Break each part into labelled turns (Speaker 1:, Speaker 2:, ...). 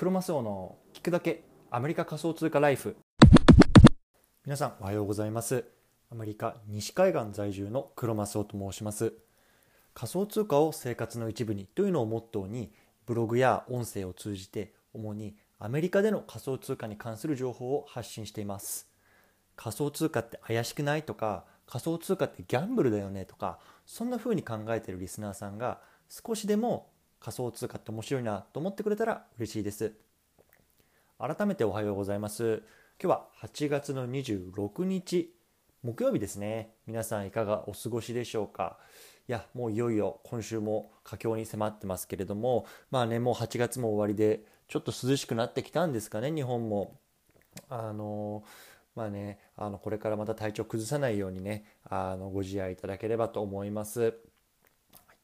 Speaker 1: クロマスオの聞くだけアメリカ仮想通貨ライフ。皆さんおはようございます。アメリカ西海岸在住のクロマスオと申します。仮想通貨を生活の一部にというのをモットーにブログや音声を通じて主にアメリカでの仮想通貨に関する情報を発信しています。仮想通貨って怪しくないとか仮想通貨ってギャンブルだよねとかそんな風に考えているリスナーさんが少しでも仮想通貨って面白いなと思ってくれたら嬉しいです。改めておはようございます。今日は8月の26日木曜日ですね。皆さんいかがお過ごしでしょうか？いやもういよいよ今週も佳境に迫ってますけれどもまあねもう8月も終わりでちょっと涼しくなってきたんですかね日本も。あのまあねあのこれからまた体調崩さないようにねあのご自愛いただければと思います。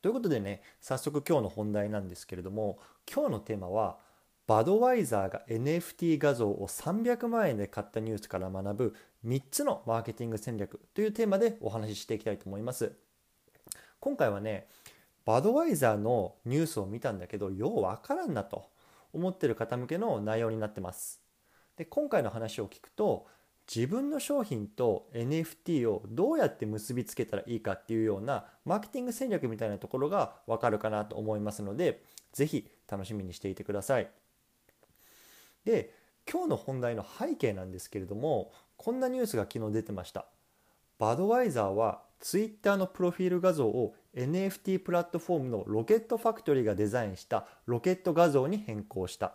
Speaker 1: ということでね早速今日の本題なんですけれども今日のテーマはバドワイザーが NFT 画像を300万円で買ったニュースから学ぶ3つのマーケティング戦略というテーマでお話ししていきたいと思います。今回はねバドワイザーのニュースを見たんだけどようわからんなと思ってる方向けの内容になってます。で今回の話を聞くと自分の商品と NFT をどうやって結びつけたらいいかっていうようなマーケティング戦略みたいなところがわかるかなと思いますので是非楽しみにしていてください。で今日の本題の背景なんですけれどもこんなニュースが昨日出てました。バドワイザーは Twitter のプロフィール画像を NFT プラットフォームのロケットファクトリーがデザインしたロケット画像に変更した。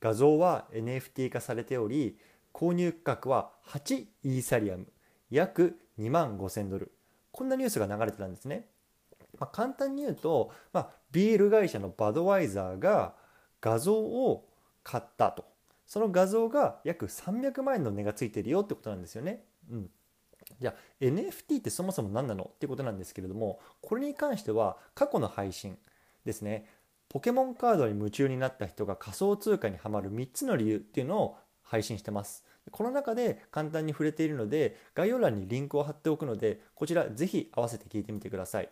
Speaker 1: 画像は NFT 化されており購入価格は8イーサリアム約2万5000ドル。こんなニュースが流れてたんですね、まあ、簡単に言うと、まあ、ビール会社のバドワイザーが画像を買ったと。その画像が約300万円の値がついてるよってことなんですよね。うん、じゃあ NFT ってそもそも何なのってことなんですけれどもこれに関しては過去の配信ですね。ポケモンカードに夢中になった人が仮想通貨にはまる3つの理由っていうのを配信してます。この中で簡単に触れているので概要欄にリンクを貼っておくのでこちらぜひ合わせて聞いてみてください。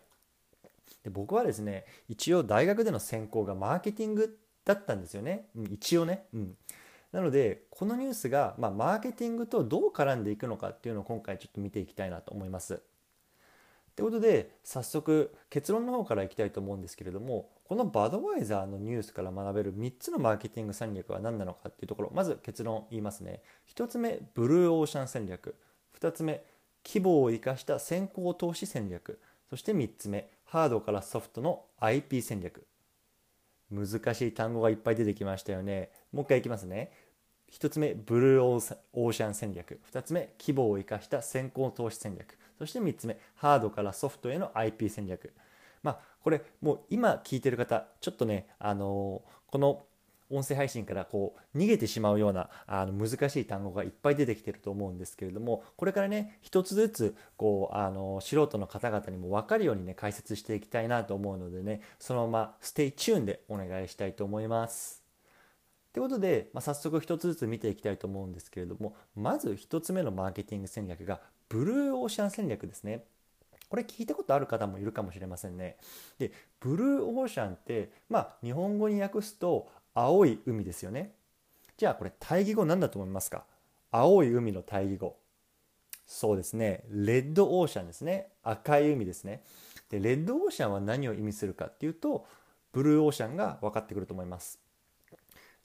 Speaker 1: で僕はですね一応大学での専攻がマーケティングだったんですよね、一応ね。うんなのでこのニュースが、まあ、マーケティングとどう絡んでいくのかっていうのを今回ちょっと見ていきたいなと思います。ということで早速結論の方からいきたいと思うんですけれどもこのバドワイザーのニュースから学べる3つのマーケティング戦略は何なのかっていうところまず結論言いますね。1つ目ブルーオーシャン戦略。2つ目規模を生かした先行投資戦略。そして3つ目ハードからソフトの IP 戦略。難しい単語がいっぱい出てきましたよね。もう一回いきますね。1つ目ブルーオーシャン戦略。2つ目規模を生かした先行投資戦略。そして3つ目ハードからソフトへの IP 戦略。まあこれもう今聞いてる方ちょっとねあのこの音声配信からこう逃げてしまうようなあの難しい単語がいっぱい出てきてると思うんですけれどもこれからね一つずつこうあの素人の方々にも分かるようにね解説していきたいなと思うのでねそのまま stay tuned でお願いしたいと思います。ということで、まあ、早速一つずつ見ていきたいと思うんですけれどもまず1つ目のマーケティング戦略がブルーオーシャン戦略ですね。これ聞いたことある方もいるかもしれませんね。でブルーオーシャンってまあ日本語に訳すと青い海ですよね。じゃあこれ対義語何だと思いますか？青い海の対義語。そうですね。レッドオーシャンですね。赤い海ですね。でレッドオーシャンは何を意味するかっていうとブルーオーシャンが分かってくると思います。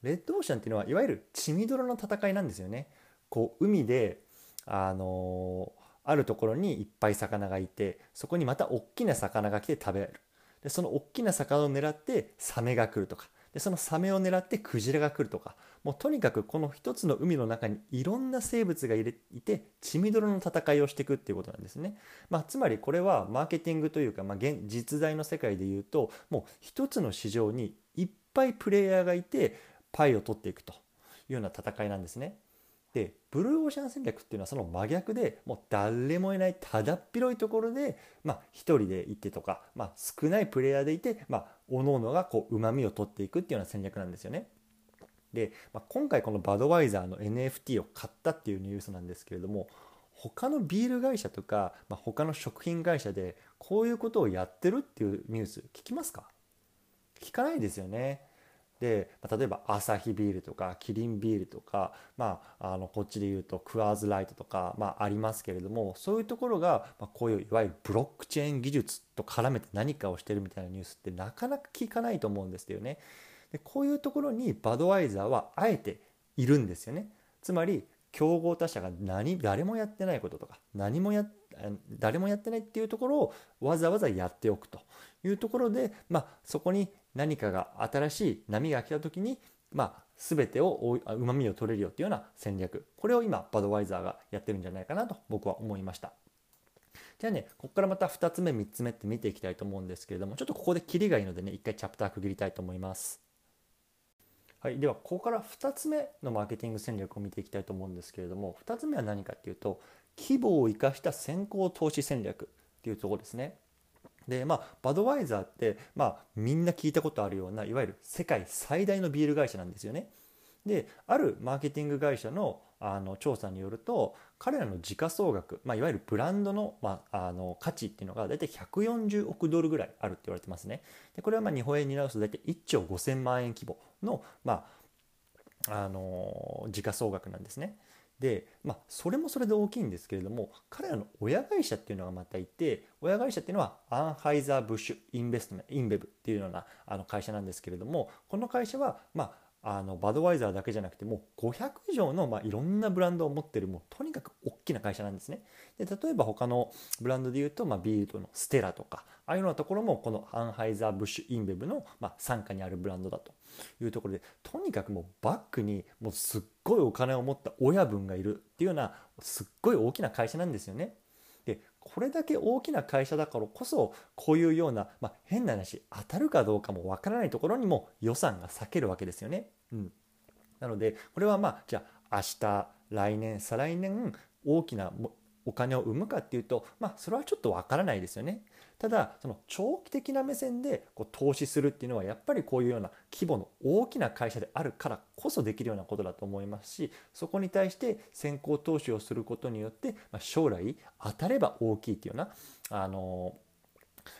Speaker 1: レッドオーシャンっていうのはいわゆる血みどろの戦いなんですよね。こう海であのー、あるところにいっぱい魚がいてそこにまた大きな魚が来て食べられる。でその大きな魚を狙ってサメが来るとか。でそのサメを狙ってクジラが来るとか。もうとにかくこの一つの海の中にいろんな生物がいて血みどろの戦いをしていくっていうことなんですね、まあ、つまりこれはマーケティングというか、まあ、現実在の世界でいうともう一つの市場にいっぱいプレイヤーがいてパイを取っていくというような戦いなんですね。でブルーオーシャン戦略っていうのはその真逆でもう誰もいないただっ広いところで、まあ、1人でいてとか、まあ、少ないプレイヤーでいて、まあ、各々がう旨味を取っていくっていうような戦略なんですよね。で、まあ、今回このバドワイザーの NFT を買ったっていうニュースなんですけれども他のビール会社とか、まあ、他の食品会社でこういうことをやってるっていうニュース聞きますか？聞かないですよね。で例えばアサヒビールとかキリンビールとか、まあ、あのこっちで言うとクワーズライトとか、まあ、ありますけれどもそういうところが、まあ、こういういわゆるブロックチェーン技術と絡めて何かをしてるみたいなニュースってなかなか聞かないと思うんですよね。でこういうところにバドワイザーはあえているんですよね。つまり競合他社が何誰もやってないこととか何もや誰もやってないっていうところをわざわざやっておくというところで、まあ、そこに何かが新しい波が来た時に、まあ、全てをうまみを取れるよっていうような戦略これを今バドワイザーがやってるんじゃないかなと僕は思いました。じゃあね、ここからまた2つ目、3つ目って見ていきたいと思うんですけれども、ちょっとここでキリがいいのでね、一回チャプター区切りたいと思います。はい、ではここから2つ目のマーケティング戦略を見ていきたいと思うんですけれども2つ目は何かっていうと規模を生かした先行投資戦略っていうところですね。でまあバドワイザーって、まあ、みんな聞いたことあるようないわゆる世界最大のビール会社なんですよね。であるマーケティング会社のあの調査によると彼らの時価総額、まあ、いわゆるブランドの,、まあ、あの価値っていうのが大体140億ドルぐらいあるって言われてますね。でこれはまあ日本円に直すと大体1兆5000万円規模の,、まあ、あの時価総額なんですね。で、まあ、それもそれで大きいんですけれども彼らの親会社っていうのがまたいて親会社っていうのはアンハイザー・ブッシュ・インベストメントインベブっていうようなあの会社なんですけれどもこの会社は、まあ、あのバドワイザーだけじゃなくてもう500以上の、まあ、いろんなブランドを持ってるもうとにかく大きな会社なんですね。で例えば他のブランドで言うと、まあ、ビールのステラとかああいうようなところもこのアンハイザー・ブッシュ・インベブの、まあ、傘下にあるブランドだというところでとにかくもうバックにもうすっごいお金を持った親分がいるっていうようなすっごい大きな会社なんですよね。これだけ大きな会社だからこそこういうような、まあ、変な話当たるかどうかもわからないところにも予算が割けるわけですよね。うん、なのでこれはまあじゃあ明日来年再来年大きなお金を生むかっていうとまあそれはちょっとわからないですよね。ただその長期的な目線でこう投資するっていうのはやっぱりこういうような規模の大きな会社であるからこそできるようなことだと思いますしそこに対して先行投資をすることによって、まあ、将来当たれば大きいっていうようなあの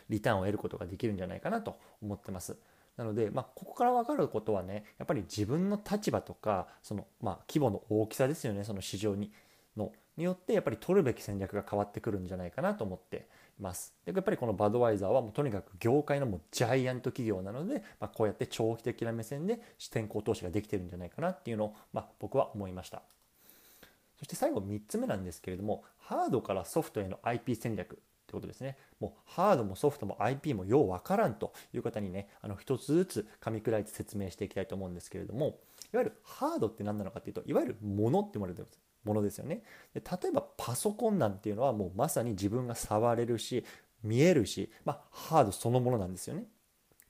Speaker 1: リターンを得ることができるんじゃないかなと思ってます。なので、まあ、ここから分かることはねやっぱり自分の立場とかその、まあ、規模の大きさですよねその市場にのによってやっぱり取るべき戦略が変わってくるんじゃないかなと思っています。でやっぱりこのバドワイザーはもうとにかく業界のもうジャイアント企業なので、まあ、こうやって長期的な目線で先行投資ができてるんじゃないかなっていうのを、まあ、僕は思いました。そして最後3つ目なんですけれどもハードからソフトへの IP 戦略ってことですね。もうハードもソフトも IP もようわからんという方にねあの一つずつ噛み砕いて説明していきたいと思うんですけれどもいわゆるハードって何なのかっていうといわゆるものって言われてます。ものですよね。で例えばパソコンなんていうのはもうまさに自分が触れるし見えるし、まあ、ハードそのものなんですよね。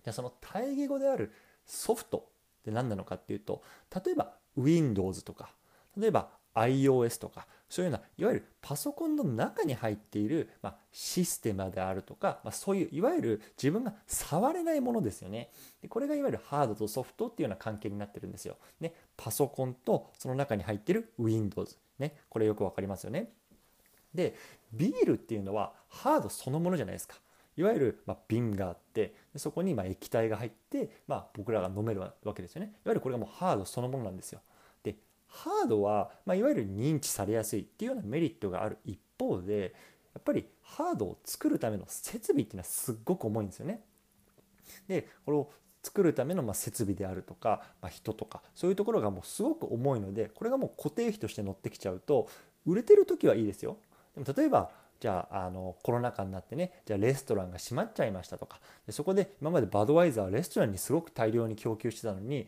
Speaker 1: じゃあその対義語であるソフトって何なのかっていうと例えば Windows とか例えば iOS とかそういうようないわゆるパソコンの中に入っている、まあ、システムであるとか、まあ、そういういわゆる自分が触れないものですよね。でこれがいわゆるハードとソフトっていうような関係になってるんですよ、ね、パソコンとその中に入ってる Windows、ね、これよくわかりますよね。でビールっていうのはハードそのものじゃないですか。いわゆる、ま瓶があってそこにま液体が入って、まあ、僕らが飲めるわけですよね。いわゆるこれがもうハードそのものなんですよ。ハードは、まあ、いわゆる認知されやすいっていうようなメリットがある一方でやっぱりハードを作るための設備っていうのはすっごく重いんですよね。でこれを作るためのま設備であるとか、まあ、人とかそういうところがもうすごく重いのでこれがもう固定費として乗ってきちゃうと売れてる時はいいですよ。でも例えばじゃああのコロナ禍になってねじゃあレストランが閉まっちゃいましたとかでそこで今までバドワイザーはレストランにすごく大量に供給してたのに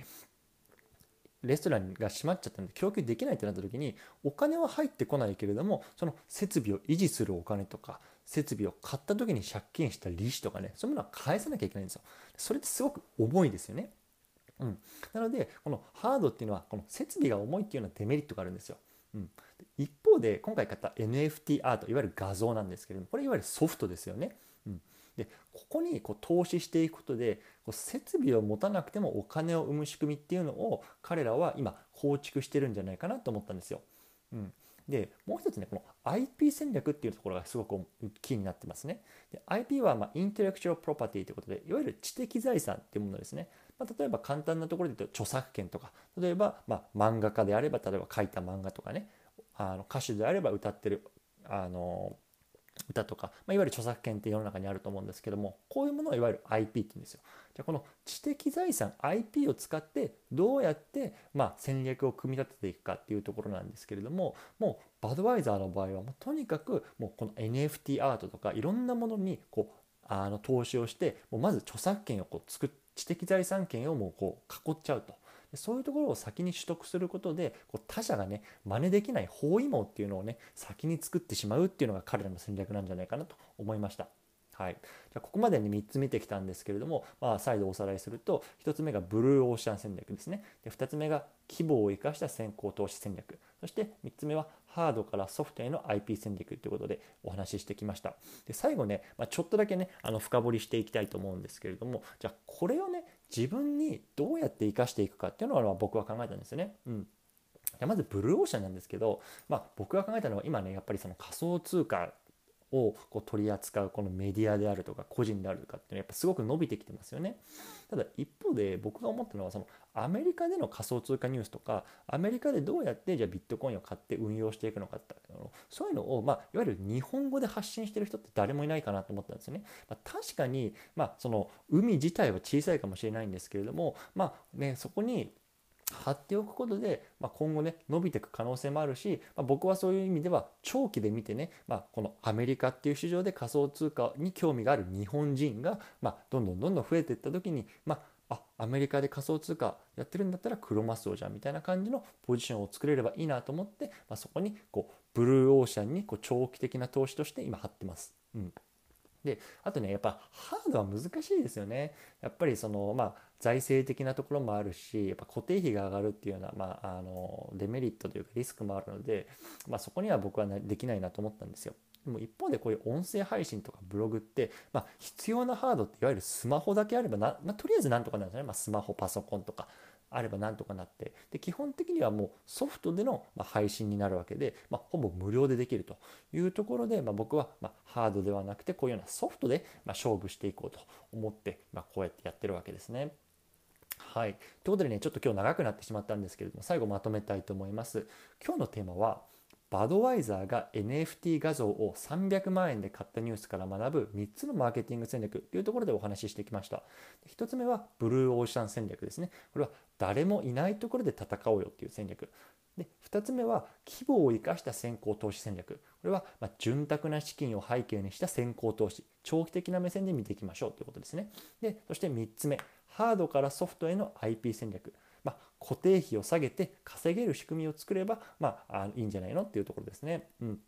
Speaker 1: レストランが閉まっちゃったんで供給できないってなった時にお金は入ってこないけれどもその設備を維持するお金とか設備を買った時に借金した利子とかねそういうものは返さなきゃいけないんですよそれってすごく重いですよねうん、なのでこのハードっていうのはこの設備が重いっていうようなデメリットがあるんですよ。うん、一方で今回買った NFT アートいわゆる画像なんですけれどもこれいわゆるソフトですよね。でここにこう投資していくことでこう設備を持たなくてもお金を生む仕組みっていうのを彼らは今構築してるんじゃないかなと思ったんですよ。うん、でもう一つねこの IP 戦略っていうところがすごくキーになってますね。で IP はまあ intellectual property ということでいわゆる知的財産っていうものですね、まあ、例えば簡単なところで言うと著作権とか例えばまあ漫画家であれば例えば書いた漫画とかねあの歌手であれば歌ってるあの歌とか、まあ、いわゆる著作権って世の中にあると思うんですけどもこういうものをいわゆる IP って言うんですよ。じゃこの知的財産 IP を使ってどうやって、まあ、戦略を組み立てていくかっていうところなんですけれどももうバドワイザーの場合はもうとにかくもうこの NFT アートとかいろんなものにこうあの投資をしてもうまず著作権をこう作知的財産権をもうこう囲っちゃうと。そういうところを先に取得することでこう他者がね真似できない包囲網っていうのをね先に作ってしまうっていうのが彼らの戦略なんじゃないかなと思いました。はい、じゃここまでに3つ見てきたんですけれども、まあ、再度おさらいすると1つ目がブルーオーシャン戦略ですね。で2つ目が規模を生かした先行投資戦略。そして3つ目はハードからソフトへの IP 戦略ということでお話ししてきました。で最後ね、まあ、ちょっとだけねあの深掘りしていきたいと思うんですけれどもじゃあこれをね自分にどうやって生かしていくかっていうのは僕は考えたんですよね。うんまずブルーオーシャンなんですけど、まあ、僕が考えたのは今ねやっぱりその仮想通貨をこう取り扱うこのメディアであるとか個人であるとかっていうのはやっぱすごく伸びてきてますよね。ただ一方で僕が思ったのはそのアメリカでの仮想通貨ニュースとかアメリカでどうやってじゃあビットコインを買って運用していくのかってそういうのを、まあ、いわゆる日本語で発信してる人って誰もいないかなと思ったんですよね。まあ、確かに、まあ、その海自体は小さいかもしれないんですけれども、まあね、そこに貼っておくことで、まあ、今後ね伸びていく可能性もあるし、まあ、僕はそういう意味では長期で見てね、まあ、このアメリカっていう市場で仮想通貨に興味がある日本人が、まあ、どんどんどんどん増えていった時に、まあ、アメリカで仮想通貨やってるんだったらクロマスオじゃんみたいな感じのポジションを作れればいいなと思って、まあ、そこにこうブルーオーシャンにこう長期的な投資として今貼ってます。うんであとねやっぱハードは難しいですよねやっぱりそのまあ財政的なところもあるしやっぱ固定費が上がるっていうような、まあ、あのデメリットというかリスクもあるので、まあ、そこには僕はできないなと思ったんですよ。でも一方でこういう音声配信とかブログって、まあ、必要なハードっていわゆるスマホだけあればな、まあ、とりあえずなんとかなるんですね、まあ、スマホパソコンとかあればなんとかなってで基本的にはもうソフトでの配信になるわけで、まあ、ほぼ無料でできるというところで、まあ、僕はまハードではなくてこういうようなソフトでま勝負していこうと思って、まこうやってやってるわけですね。はい。ということでね、ちょっと今日長くなってしまったんですけれども、最後まとめたいと思います。今日のテーマは、バドワイザーが NFT 画像を300万円で買ったニュースから学ぶ3つのマーケティング戦略というところでお話ししてきました。1つ目はブルーオーシャン戦略ですね。これは誰もいないところで戦おうよっていう戦略。で2つ目は規模を生かした先行投資戦略。これはま潤沢な資金を背景にした先行投資。長期的な目線で見ていきましょうということですね。でそして3つ目、ハードからソフトへの IP 戦略。まあ、固定費を下げて稼げる仕組みを作れば、まあ、いいんじゃないの？っていうところですね。うん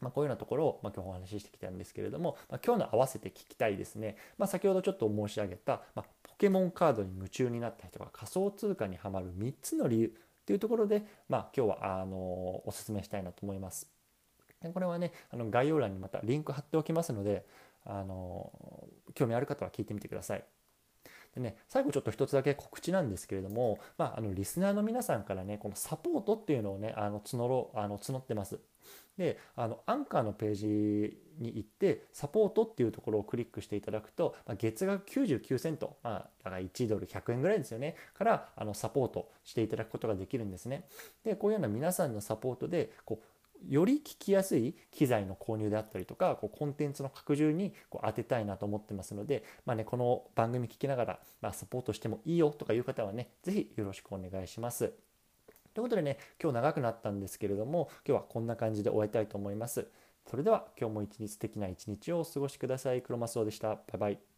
Speaker 1: まあ、こういうようなところを、ま、今日お話ししてきたんですけれども、ま、今日の合わせて聞きたいですね、ま、先ほどちょっと申し上げた、ま、ポケモンカードに夢中になった人が仮想通貨にはまる3つの理由というところで、まあ、今日はあのお勧めしたいなと思います。でこれはねあの概要欄にまたリンク貼っておきますのであの興味ある方は聞いてみてください。でね、最後ちょっと一つだけ告知なんですけれども、まあ、あのリスナーの皆さんからねこのサポートっていうのをねあの募ろあの募ってます。であのアンカーのページに行ってサポートっていうところをクリックしていただくと、まあ、月額99セント、まあ、だから1ドル100円ぐらいですよねからあのサポートしていただくことができるんですね。でこういうような皆さんのサポートでこうより聞きやすい機材の購入であったりとかこうコンテンツの拡充にこう当てたいなと思ってますので、まあね、この番組聞きながら、まあ、サポートしてもいいよとかいう方はね是非よろしくお願いします。ということでね今日長くなったんですけれども今日はこんな感じで終えたいと思います。それでは今日も一日素敵な一日をお過ごしください。クロマスオでした。バイバイ。